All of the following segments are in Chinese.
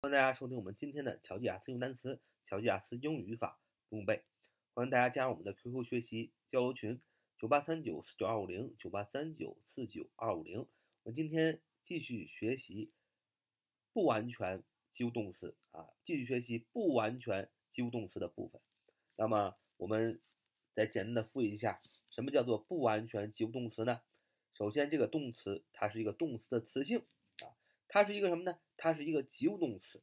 欢迎大家收听我们今天的乔吉雅思用单词、乔吉雅思英语语法不用背。欢迎大家加入我们的 QQ 学习交流群：九八三九四九二五零九八三九四九二五零。我们今天继续学习不完全及物动词啊，继续学习不完全及物动词的部分。那么我们再简单的复习一下，什么叫做不完全及物动词呢？首先，这个动词它是一个动词的词性啊，它是一个什么呢？它是一个及物动词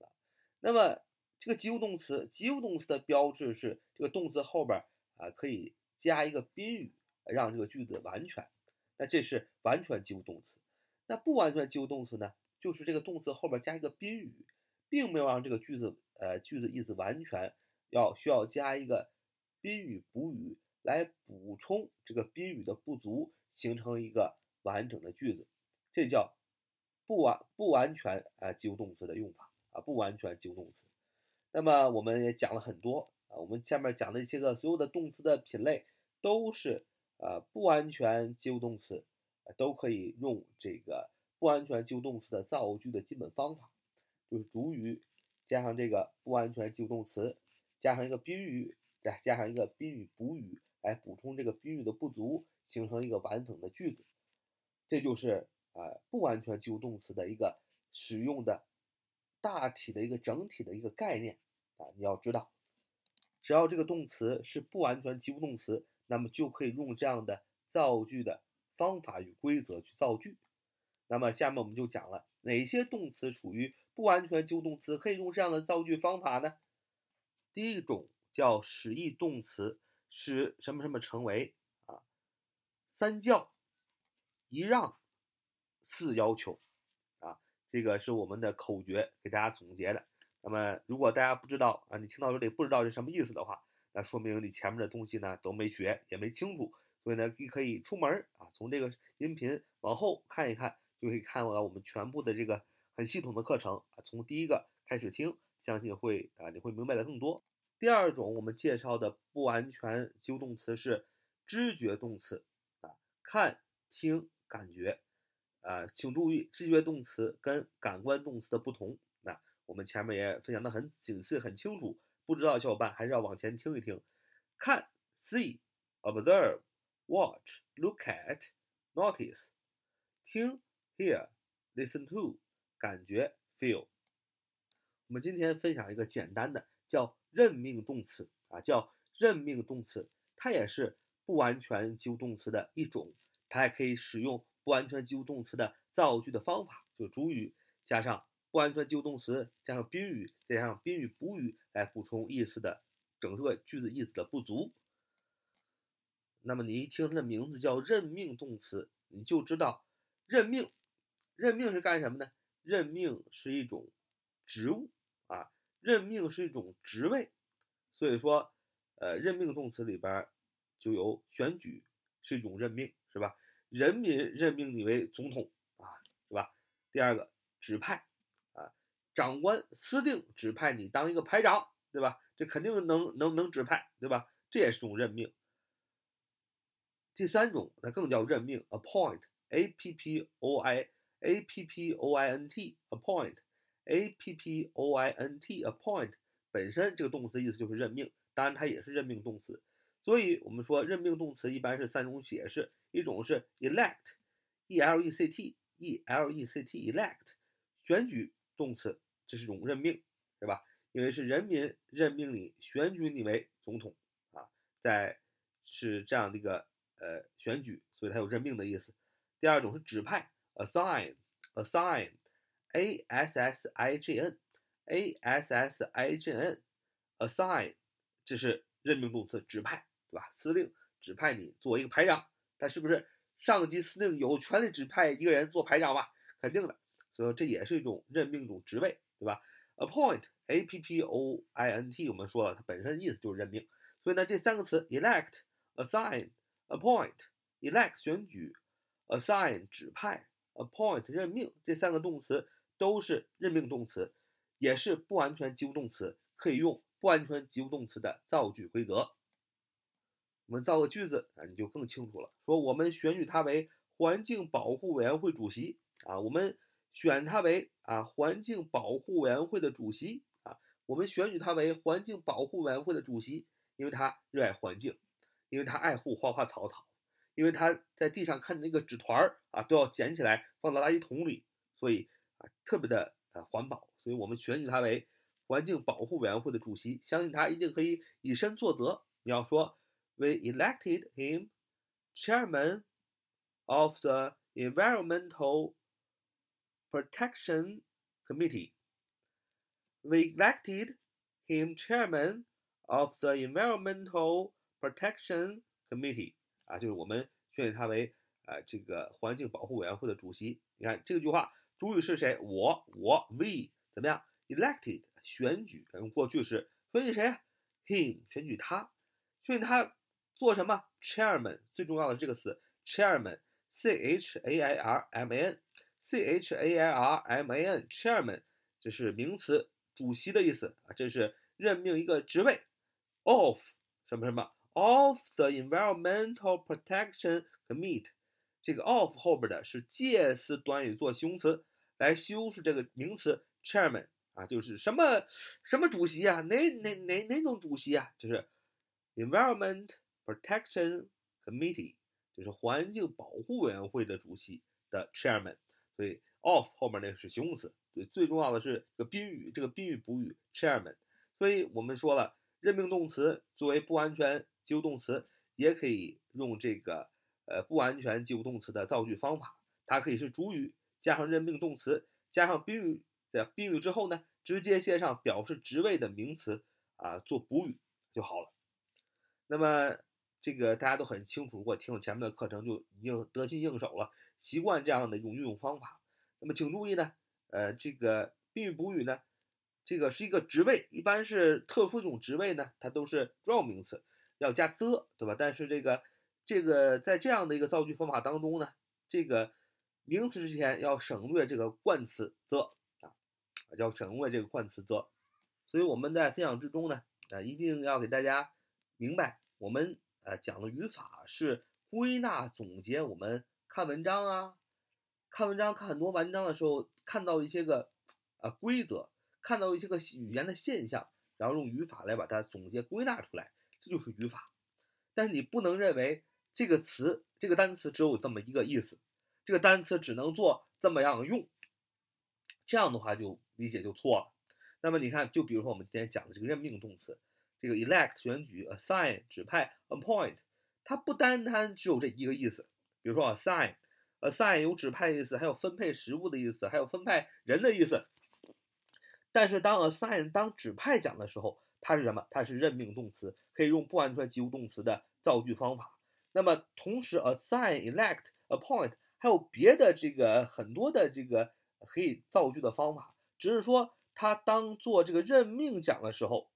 啊。那么这个及物动词，及物动词的标志是这个动词后边啊可以加一个宾语，让这个句子完全。那这是完全及物动词。那不完全及物动词呢，就是这个动词后边加一个宾语，并没有让这个句子呃句子意思完全，要需要加一个宾语补语来补充这个宾语的不足，形成一个完整的句子。这叫不完不完全啊及物动词的用法啊，不完全及物动词。那么我们也讲了很多啊，我们下面讲的一些个所有的动词的品类都是呃不完全及物动词。都可以用这个不完全及物动词的造句的基本方法，就是主语加上这个不完全及物动词，加上一个宾语，再加上一个宾语补语来补充这个宾语的不足，形成一个完整的句子。这就是啊不完全及物动词的一个使用的大体的一个整体的一个概念啊，你要知道，只要这个动词是不完全及物动词，那么就可以用这样的造句的。方法与规则去造句，那么下面我们就讲了哪些动词属于不完全及物动词，可以用这样的造句方法呢？第一种叫使役动词，使什么什么成为啊，三叫、一让、四要求啊，这个是我们的口诀，给大家总结的。那么如果大家不知道啊，你听到这里不知道是什么意思的话，那说明你前面的东西呢都没学，也没清楚。所以呢，你可以出门啊，从这个音频往后看一看，就可以看到我们全部的这个很系统的课程啊，从第一个开始听，相信会啊，你会明白的更多。第二种我们介绍的不完全及物动词是知觉动词啊，看、听、感觉啊，请注意知觉动词跟感官动词的不同。那我们前面也分享的很仔细、很清楚，不知道的小伙伴还是要往前听一听。看，see，observe。watch, look at, notice，听，hear, listen to，感觉，feel。我们今天分享一个简单的，叫任命动词啊，叫任命动词，它也是不完全及物动词的一种，它还可以使用不完全及物动词的造句的方法，就是主语加上不完全及物动词，加上宾语，再加上宾语补语来补充意思的整个句子意思的不足。那么你一听它的名字叫任命动词，你就知道任命，任命是干什么呢？任命是一种职务啊，任命是一种职位，所以说，呃，任命动词里边就有选举是一种任命，是吧？人民任命你为总统啊，是吧？第二个指派啊，长官司令指派你当一个排长，对吧？这肯定能能能指派，对吧？这也是种任命。第三种，那更叫任命，appoint，a p p o i a p p o i n t，appoint，a p p o i n t，appoint，本身这个动词的意思就是任命，当然它也是任命动词，所以我们说任命动词一般是三种解释，一种是 elect，e l e c t，e l e c t，elect，选举动词，这是种任命，对吧？因为是人民任命你，选举你为总统啊，在是这样的一个。呃，选举，所以它有任命的意思。第二种是指派，assign，assign，a s s i g n，a s s i g n，assign，这是任命动词，指派，对吧？司令指派你做一个排长，但是不是上级司令有权利指派一个人做排长吧？肯定的，所以说这也是一种任命一种职位，对吧？appoint，a p p o i n t，我们说了，它本身的意思就是任命，所以呢，这三个词，elect，assign。appoint、elect 选举、assign 指派、appoint 任命这三个动词都是任命动词，也是不完全及物动词，可以用不完全及物动词的造句规则。我们造个句子啊，你就更清楚了。说我们选举他为环境保护委员会主席啊，我们选他为啊环境保护委员会的主席啊，我们选举他为环境保护委员会的主席，因为他热爱环境，因为他爱护花花草草，因为他在地上看那个纸团儿啊都要捡起来放到垃圾桶里，所以啊特别的呃环保，所以我们选举他为环境保护委员会的主席，相信他一定可以以身作则。你要说 ，We elected him chairman of the environmental protection committee. We elected him chairman of the environmental protection committee. 啊，就是我们选他为啊这个环境保护委员会的主席。你看这句话，主语是谁？我，我，we 怎么样？elected 选举，用过去式选举谁？him 选举他，选举他 做什么？chairman 最重要的这个词，chairman，c h a i r m a n，c h a i r m a n，chairman 这是名词，主席的意思啊，这是任命一个职位，of 什么什么。of the Environmental Protection Committee，这个 of 后边的是介词短语做形容词来修饰这个名词 chairman 啊，就是什么什么主席啊，哪哪哪哪种主席啊，就是 Environment Protection Committee，就是环境保护委员会的主席的 chairman，所以 of 后面那个是形容词，对，最重要的是这个宾语，这个宾语补语 chairman，所以我们说了，任命动词作为不完全。及物动词也可以用这个呃不完全及物动词的造句方法，它可以是主语加上任命动词加上宾语，在宾语之后呢，直接接上表示职位的名词啊做补语就好了。那么这个大家都很清楚，如果听了前面的课程就已经得心应手了，习惯这样的一种运用方法。那么请注意呢，呃，这个宾语补语呢，这个是一个职位，一般是特殊一种职位呢，它都是专有名词。要加 the，对吧？但是这个这个在这样的一个造句方法当中呢，这个名词之前要省略这个冠词 the 啊，要省略这个冠词 the。所以我们在分享之中呢，啊，一定要给大家明白，我们呃讲的语法是归纳总结。我们看文章啊，看文章看很多文章的时候，看到一些个啊规则，看到一些个语言的现象，然后用语法来把它总结归纳出来。这就是语法，但是你不能认为这个词、这个单词只有这么一个意思，这个单词只能做这么样用，这样的话就理解就错了。那么你看，就比如说我们今天讲的这个任命动词，这个 elect 选举，assign 指派，appoint 它不单单只有这一个意思。比如说 assign，assign 有指派的意思，还有分配食物的意思，还有分派人的意思。但是当 assign 当指派讲的时候，它是什么？它是任命动词，可以用不完全及物动词的造句方法。那么同时，assign、elect、appoint 还有别的这个很多的这个可以造句的方法，只是说它当做这个任命讲的时候，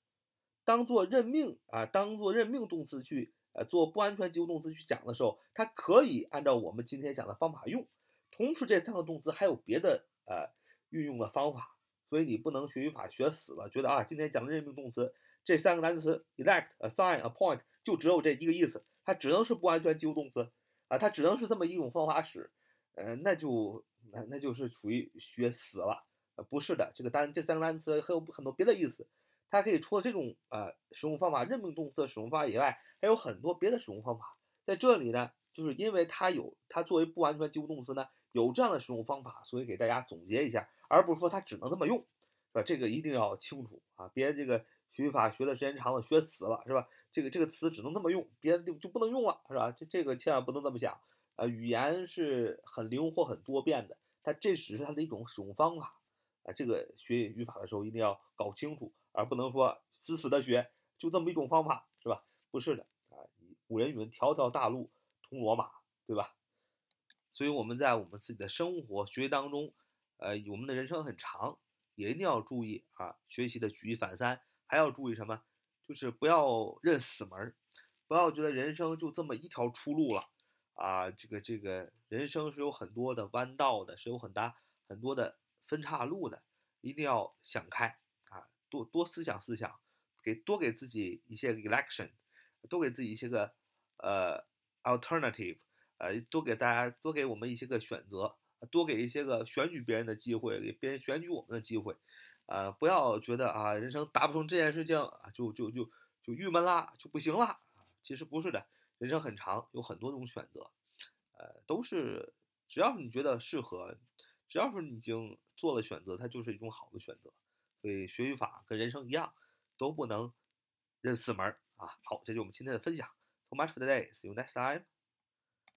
当做任命啊，当做任命动词去呃做不安全及物动词去讲的时候，它可以按照我们今天讲的方法用。同时，这三个动词还有别的呃运用的方法。所以你不能学语法学死了，觉得啊，今天讲的任命动词这三个单词 elect、assign、appoint 就只有这一个意思，它只能是不安全及物动词啊，它只能是这么一种方法使，呃，那就那那就是处于学死了，呃，不是的，这个单这三个单词还有很多别的意思，它可以除了这种呃使用方法任命动词的使用方法以外，还有很多别的使用方法，在这里呢，就是因为它有它作为不完全及物动词呢。有这样的使用方法，所以给大家总结一下，而不是说它只能这么用，是吧？这个一定要清楚啊，别这个学语法学的时间长了学死了，是吧？这个这个词只能这么用，别的就就不能用了，是吧？这这个千万不能这么想，呃，语言是很灵活、很多变的，它这只是它的一种使用方法啊。这个学语法的时候一定要搞清楚，而不能说死死的学，就这么一种方法，是吧？不是的啊，古人云：“条条大路通罗马”，对吧？所以我们在我们自己的生活学习当中，呃，我们的人生很长，也一定要注意啊，学习的举一反三，还要注意什么？就是不要认死门儿，不要觉得人生就这么一条出路了啊！这个这个人生是有很多的弯道的，是有很大很多的分岔路的，一定要想开，多多思想思想，给多给自己一些 election，多给自己一些个呃 alternative。呃，多给大家多给我们一些个选择多给一些个选举别人的机会，给别人选举我们的机会，啊，不要觉得啊，人生达不成这件事情啊，就就就就郁闷啦，就不行啦。其实不是的，人生很长，有很多种选择，呃，都是只要是你觉得适合，只要是你已经做了选择，它就是一种好的选择。所以学语法跟人生一样，都不能认四门啊。好，这就是我们今天的分享。So much for today. See you next time.